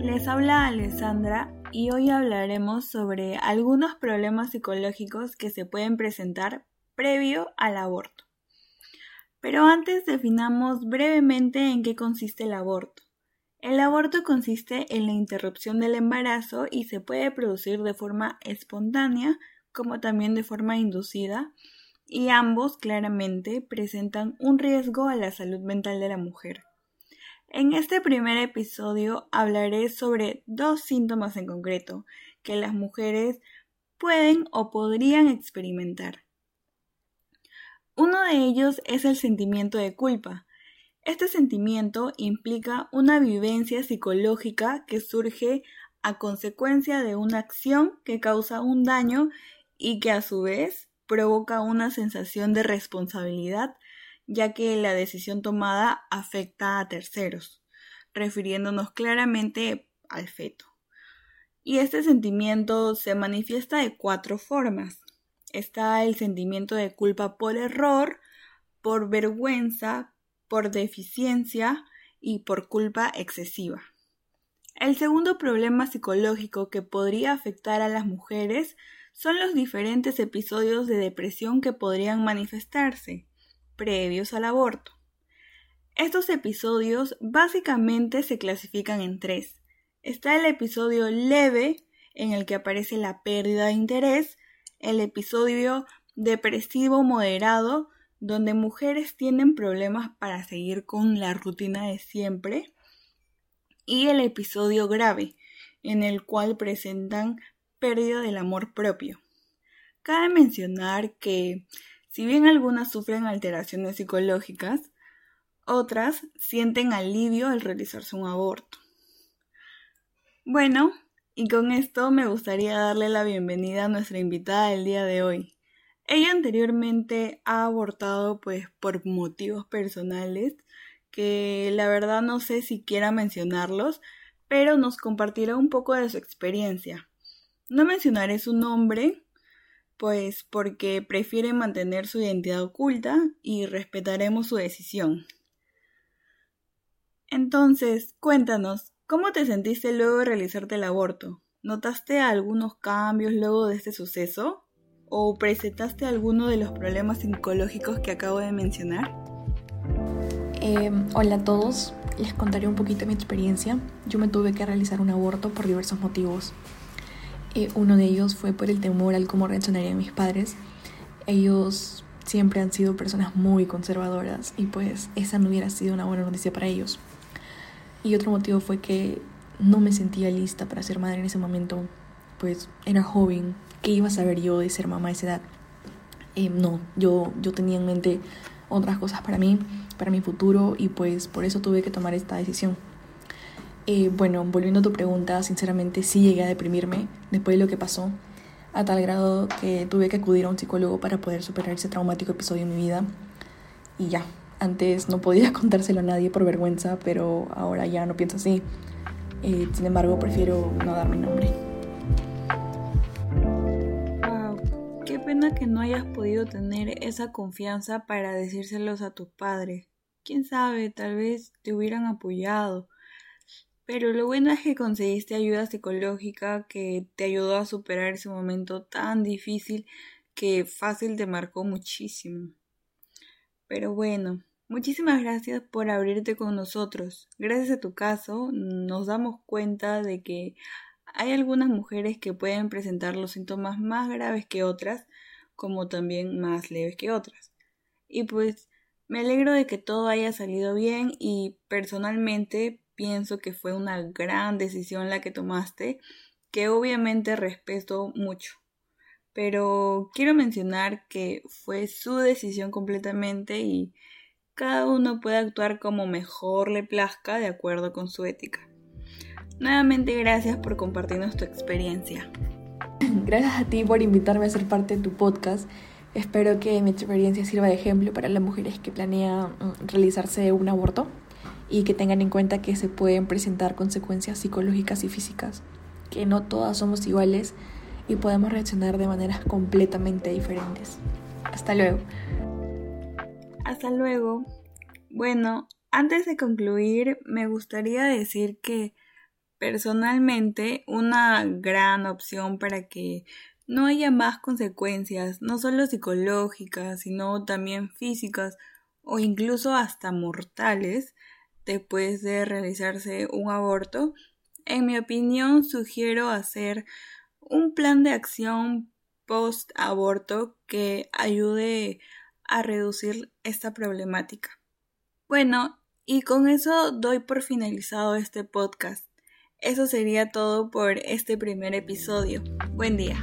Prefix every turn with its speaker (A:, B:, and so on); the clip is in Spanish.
A: Les habla Alessandra y hoy hablaremos sobre algunos problemas psicológicos que se pueden presentar previo al aborto. Pero antes definamos brevemente en qué consiste el aborto. El aborto consiste en la interrupción del embarazo y se puede producir de forma espontánea como también de forma inducida y ambos claramente presentan un riesgo a la salud mental de la mujer. En este primer episodio hablaré sobre dos síntomas en concreto que las mujeres pueden o podrían experimentar. Uno de ellos es el sentimiento de culpa. Este sentimiento implica una vivencia psicológica que surge a consecuencia de una acción que causa un daño y que a su vez provoca una sensación de responsabilidad ya que la decisión tomada afecta a terceros, refiriéndonos claramente al feto. Y este sentimiento se manifiesta de cuatro formas está el sentimiento de culpa por error, por vergüenza, por deficiencia y por culpa excesiva. El segundo problema psicológico que podría afectar a las mujeres son los diferentes episodios de depresión que podrían manifestarse previos al aborto. Estos episodios básicamente se clasifican en tres. Está el episodio leve, en el que aparece la pérdida de interés, el episodio depresivo moderado, donde mujeres tienen problemas para seguir con la rutina de siempre, y el episodio grave, en el cual presentan pérdida del amor propio. Cabe mencionar que, si bien algunas sufren alteraciones psicológicas, otras sienten alivio al realizarse un aborto. Bueno, y con esto me gustaría darle la bienvenida a nuestra invitada del día de hoy. Ella anteriormente ha abortado pues por motivos personales que la verdad no sé si quiera mencionarlos, pero nos compartirá un poco de su experiencia. No mencionaré su nombre, pues porque prefiere mantener su identidad oculta y respetaremos su decisión. Entonces, cuéntanos, ¿Cómo te sentiste luego de realizarte el aborto? ¿Notaste algunos cambios luego de este suceso? ¿O presentaste alguno de los problemas psicológicos que acabo de mencionar?
B: Em, hola a todos, les contaré un poquito mi experiencia. Yo me tuve que realizar un aborto por diversos motivos. Eh, uno de ellos fue por el temor al cómo reaccionarían mis padres. Ellos siempre han sido personas muy conservadoras y pues esa no hubiera sido una buena noticia para ellos. Y otro motivo fue que no me sentía lista para ser madre en ese momento. Pues era joven, ¿qué iba a saber yo de ser mamá a esa edad? Eh, no, yo, yo tenía en mente otras cosas para mí, para mi futuro y pues por eso tuve que tomar esta decisión. Eh, bueno, volviendo a tu pregunta, sinceramente sí llegué a deprimirme después de lo que pasó, a tal grado que tuve que acudir a un psicólogo para poder superar ese traumático episodio en mi vida. Y ya, antes no podía contárselo a nadie por vergüenza, pero ahora ya no pienso así. Eh, sin embargo, prefiero no dar mi nombre.
A: Wow, qué pena que no hayas podido tener esa confianza para decírselos a tus padres. Quién sabe, tal vez te hubieran apoyado. Pero lo bueno es que conseguiste ayuda psicológica que te ayudó a superar ese momento tan difícil que fácil te marcó muchísimo. Pero bueno, Muchísimas gracias por abrirte con nosotros. Gracias a tu caso nos damos cuenta de que hay algunas mujeres que pueden presentar los síntomas más graves que otras, como también más leves que otras. Y pues me alegro de que todo haya salido bien y personalmente pienso que fue una gran decisión la que tomaste, que obviamente respeto mucho. Pero quiero mencionar que fue su decisión completamente y cada uno puede actuar como mejor le plazca de acuerdo con su ética. Nuevamente gracias por compartirnos tu experiencia.
B: Gracias a ti por invitarme a ser parte de tu podcast. Espero que mi experiencia sirva de ejemplo para las mujeres que planean mm, realizarse un aborto y que tengan en cuenta que se pueden presentar consecuencias psicológicas y físicas, que no todas somos iguales y podemos reaccionar de maneras completamente diferentes. Hasta luego.
A: Hasta luego. Bueno, antes de concluir, me gustaría decir que personalmente una gran opción para que no haya más consecuencias, no solo psicológicas, sino también físicas o incluso hasta mortales después de realizarse un aborto, en mi opinión sugiero hacer un plan de acción post aborto que ayude a reducir esta problemática. Bueno, y con eso doy por finalizado este podcast. Eso sería todo por este primer episodio. Buen día.